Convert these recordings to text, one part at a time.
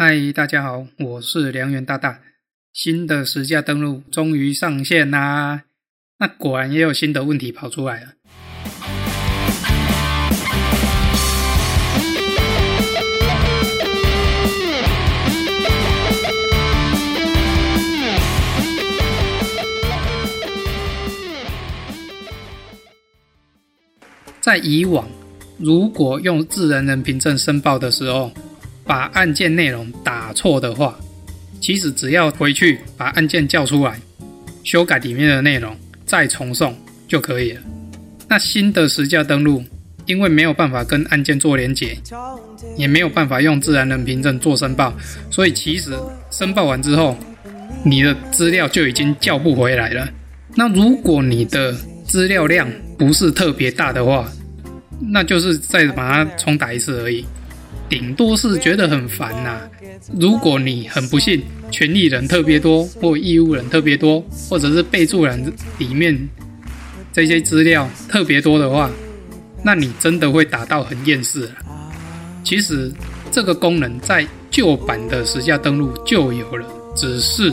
嗨，大家好，我是梁元大大。新的实价登录终于上线啦！那果然也有新的问题跑出来了。在以往，如果用自然人凭证申报的时候，把案件内容打错的话，其实只要回去把案件叫出来，修改里面的内容，再重送就可以了。那新的实价登录，因为没有办法跟案件做连结，也没有办法用自然人凭证做申报，所以其实申报完之后，你的资料就已经叫不回来了。那如果你的资料量不是特别大的话，那就是再把它重打一次而已。顶多是觉得很烦呐、如果你很不幸，权利人特别多，或义务人特别多，或者是备注栏里面这些资料特别多的话，那你真的会打到很厌世了。其实这个功能在旧版的实价登录就有了，只是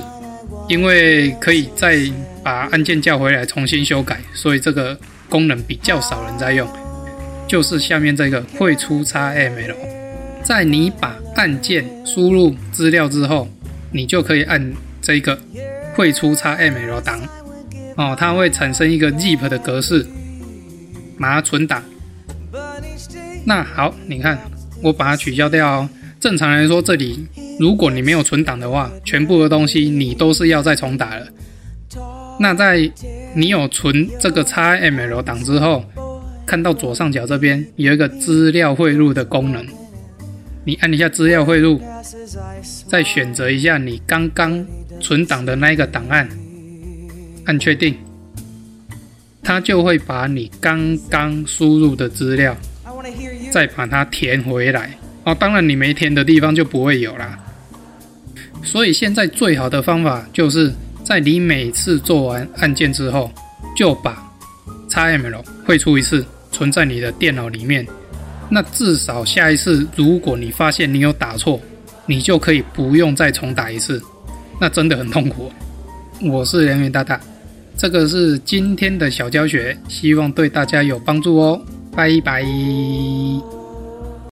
因为可以再把按键叫回来重新修改，所以这个功能比较少人在用。就是下面这个会出差 ML。在你把按键输入资料之后，你就可以按这个汇出 XML 档哦，它会产生一个 zip 的格式，把它存档。那好，你看我把它取消掉哦。正常来说，这里如果你没有存档的话，全部的东西你都是要再重打了。那在你有存这个 XML 档之后，看到左上角这边有一个资料汇入的功能。你按一下资料汇入，再选择一下你刚刚存档的那一个档案，按确定，它就会把你刚刚输入的资料再把它填回来。哦，当然你没填的地方就不会有啦。所以现在最好的方法就是在你每次做完案件之后，就把 XML 汇出一次，存在你的电脑里面。那至少下一次，如果你发现你有打错，你就可以不用再重打一次。那真的很痛苦。我是梁元大大，这个是今天的小教学，希望对大家有帮助哦。拜拜。